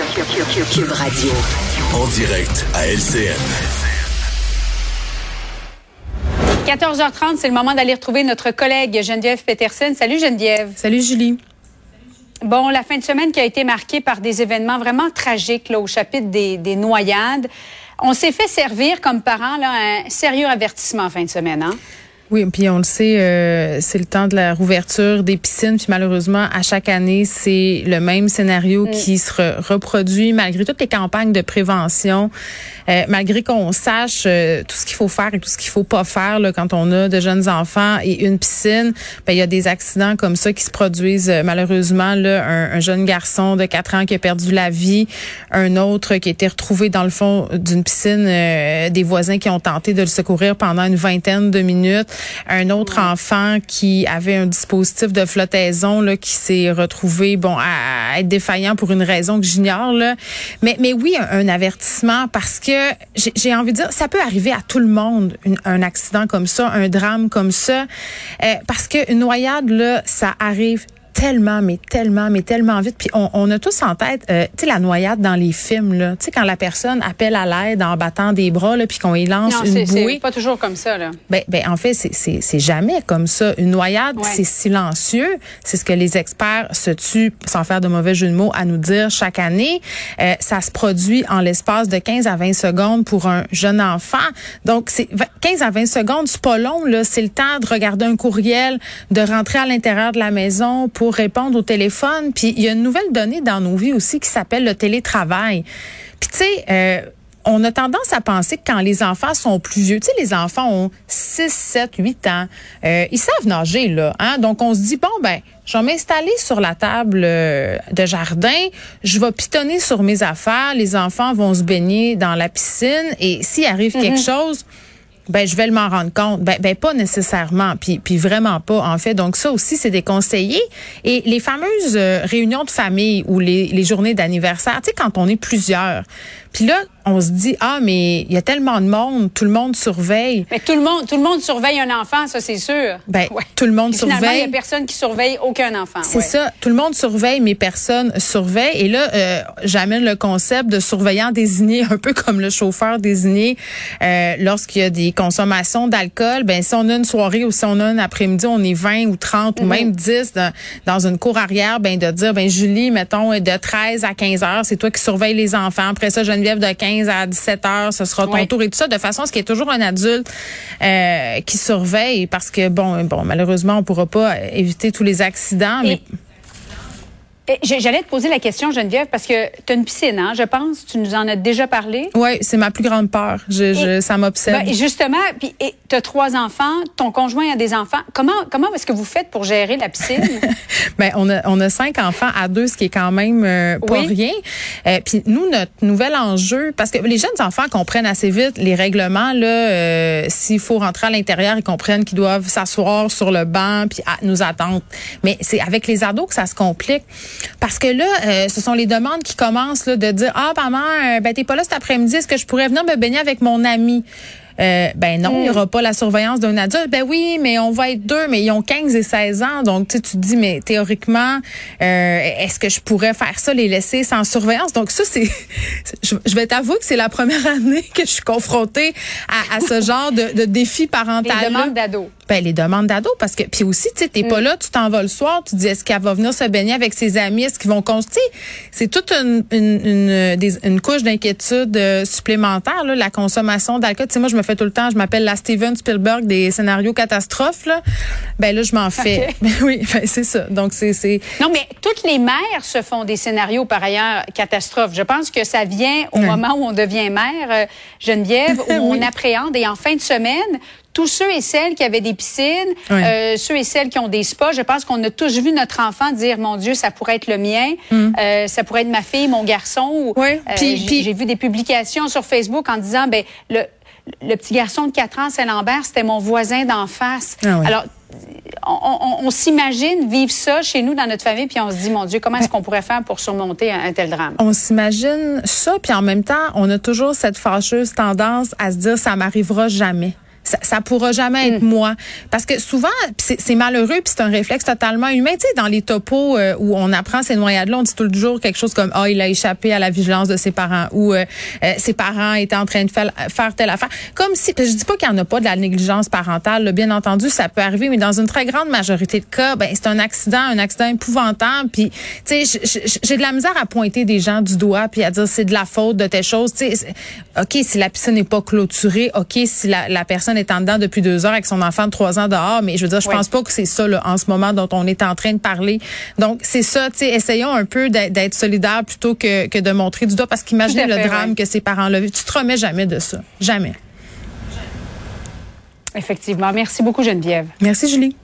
Cube Radio. En direct à LCN. 14h30, c'est le moment d'aller retrouver notre collègue Geneviève Peterson. Salut Geneviève. Salut Julie. Bon, la fin de semaine qui a été marquée par des événements vraiment tragiques là, au chapitre des, des noyades. On s'est fait servir comme parents là, un sérieux avertissement en fin de semaine. Hein? Oui, puis on le sait, euh, c'est le temps de la rouverture des piscines. Puis malheureusement, à chaque année, c'est le même scénario mm. qui se reproduit malgré toutes les campagnes de prévention, euh, malgré qu'on sache euh, tout ce qu'il faut faire et tout ce qu'il faut pas faire là, quand on a de jeunes enfants et une piscine. Ben il y a des accidents comme ça qui se produisent malheureusement. Là, un, un, jeune garçon de 4 ans qui a perdu la vie, un autre qui a été retrouvé dans le fond d'une piscine, des voisins qui ont tenté de le secourir pendant une vingtaine de minutes un autre enfant qui avait un dispositif de flottaison là, qui s'est retrouvé bon à, être défaillant pour une raison que j'ignore là. Mais mais oui, un, avertissement parce que j'ai envie de dire ça peut arriver à tout le monde un accident comme ça, un drame comme ça euh, parce que une noyade là, ça arrive tellement, mais tellement, mais tellement vite. Puis on, on a tous en tête, euh, tu sais, la noyade dans les films, là. Tu sais, quand la personne appelle à l'aide en battant des bras, là, puis qu'on y lance non, une bouée. c'est pas toujours comme ça, là. Ben, ben en fait, c'est jamais comme ça. Une noyade, c'est silencieux. C'est ce que les experts se tuent, sans faire de mauvais jeu de mots, à nous dire chaque année. Euh, ça se produit en l'espace de 15 à 20 secondes pour un jeune enfant. Donc, c'est 15 à 20 secondes, c'est pas long, là. C'est le temps de regarder un courriel, de rentrer à l'intérieur de la maison pour répondre au téléphone. Puis il y a une nouvelle donnée dans nos vies aussi qui s'appelle le télétravail. Puis tu sais, euh, on a tendance à penser que quand les enfants sont plus vieux, tu sais, les enfants ont 6, 7, 8 ans, euh, ils savent nager, là. Hein? Donc, on se dit, bon, ben, je vais m'installer sur la table euh, de jardin, je vais pitonner sur mes affaires, les enfants vont se baigner dans la piscine et s'il arrive quelque mm-hmm. chose, ben je vais le m'en rendre compte. Ben, ben pas nécessairement, puis puis vraiment pas en fait. Donc ça aussi c'est des conseillers et les fameuses euh, réunions de famille ou les, les journées d'anniversaire, tu sais quand on est plusieurs. Puis là on se dit ah mais il y a tellement de monde, tout le monde surveille. Mais tout le monde, tout le monde surveille un enfant, ça c'est sûr. Ben tout le monde surveille. Finalement, il y a personne qui surveille aucun enfant. C'est ça, tout le monde surveille, mais personne surveille. Et là, euh, j'amène le concept de surveillant désigné, un peu comme le chauffeur désigné euh, lorsqu'il y a des consommations d'alcool. Ben si on a une soirée ou si on a un après-midi, on est 20 ou 30 ou mhm. même 10 dans, dans, une cour arrière, ben de dire ben Julie, mettons de 13 à 15 heures, c'est toi qui surveilles les enfants. Après ça, Geneviève de 15 à 17 heures, ce sera ton tour et tout ça, de façon à ce qu'il y ait toujours un adulte euh, qui surveille, parce que bon, bon, malheureusement, on pourra pas éviter tous les accidents, mais J'allais te poser la question, Geneviève, parce que tu as une piscine, hein, je pense. Tu nous en as déjà parlé. Oui, c'est ma plus grande peur. Je, je, ça m'obsède. Ben, justement, puis tu as trois enfants, ton conjoint a des enfants. Comment, comment est-ce que vous faites pour gérer la piscine? ben, on, a, on a cinq enfants à deux, ce qui est quand même euh, pas rien. Euh, puis nous, notre nouvel enjeu, parce que les jeunes enfants comprennent assez vite les règlements, là, euh, s'il faut rentrer à l'intérieur, ils comprennent qu'ils doivent s'asseoir sur le banc puis nous attendre. Mais c'est avec les ados que ça se complique. Parce que là, euh, ce sont les demandes qui commencent là, de dire Ah, maman, euh, ben t'es pas là cet après-midi, est-ce que je pourrais venir me baigner avec mon ami? Euh, ben non, il n'y aura pas la surveillance d'un adulte. Ben oui, mais on va être deux, mais ils ont 15 et 16 ans. Donc, tu te dis, mais théoriquement, euh, est-ce que je pourrais faire ça, les laisser sans surveillance? Donc, ça, c'est... Je, vais t'avouer que c'est la première année que je suis confrontée à, à ce genre de, de défi parental. Les demandes d'ados. Ben, les demandes d'ados, parce que... Puis aussi, tu sais, t'es pas mm. là, tu t'en vas le soir, tu dis, est-ce qu'elle va venir se baigner avec ses amis? Est-ce qu'ils vont constater? C'est toute une, une, une, des, une couche d'inquiétude euh, supplémentaire, là, la consommation d'alcool. Tu sais, moi, je me fais tout le temps, je m'appelle la Steven Spielberg des scénarios catastrophes. Là. Ben là, je m'en fais. Ben oui, ben c'est ça. Donc c'est c'est. Non, mais toutes les mères se font des scénarios par ailleurs catastrophes. Je pense que ça vient au moment où on devient mère, euh, Geneviève, où on appréhende et en fin de semaine, tous ceux et celles qui avaient des piscines, euh, ceux et celles qui ont des spas, je pense qu'on a tous vu notre enfant dire mon Dieu, ça pourrait être le mien, mm. euh, ça pourrait être ma fille, mon garçon. Oui. puis, j'ai vu des publications sur Facebook en disant ben le le petit garçon de 4 ans, Saint-Lambert, c'était mon voisin d'en face. Ah Alors, on, s'imagine vivre ça chez nous dans notre famille, puis on se dit, mon Dieu, comment est-ce qu'on pourrait faire pour surmonter un, tel drame? On s'imagine ça, puis en même temps, on a toujours cette fâcheuse tendance à se dire, ça m'arrivera jamais ça, ça pourra jamais être mm. moi. Parce que souvent, c'est malheureux, puis c'est un réflexe totalement humain. Tu sais, dans les topos euh, où on apprend ces noyades-là, on dit toujours quelque chose comme « Ah, oh, il a échappé à la vigilance de ses parents » ou euh, euh, Ses parents étaient en train de faire, faire telle affaire ». Comme si, je dis pas qu'il n'y en a pas de la négligence parentale, bien entendu, ça peut arriver, mais dans une très grande majorité de cas, ben c'est un accident, un accident épouvantable. Puis, tu sais, j'ai de la misère à pointer des gens du doigt puis à dire c'est de la faute de telle chose. Tu sais, ok, si la piscine n'est pas clôturée, ok, si la, la personne est en dedans depuis deux heures avec son enfant de trois ans dehors, mais je veux dire, je pense pas que c'est ça là, en ce moment dont on est en train de parler. Donc, c'est ça, tu sais, essayons un peu d'être solidaires plutôt que, que de montrer du doigt parce qu'imaginez le drame que ces parents-là vivent. Tu te remets jamais de ça. Jamais. Effectivement. Merci beaucoup, Geneviève. Merci, Julie.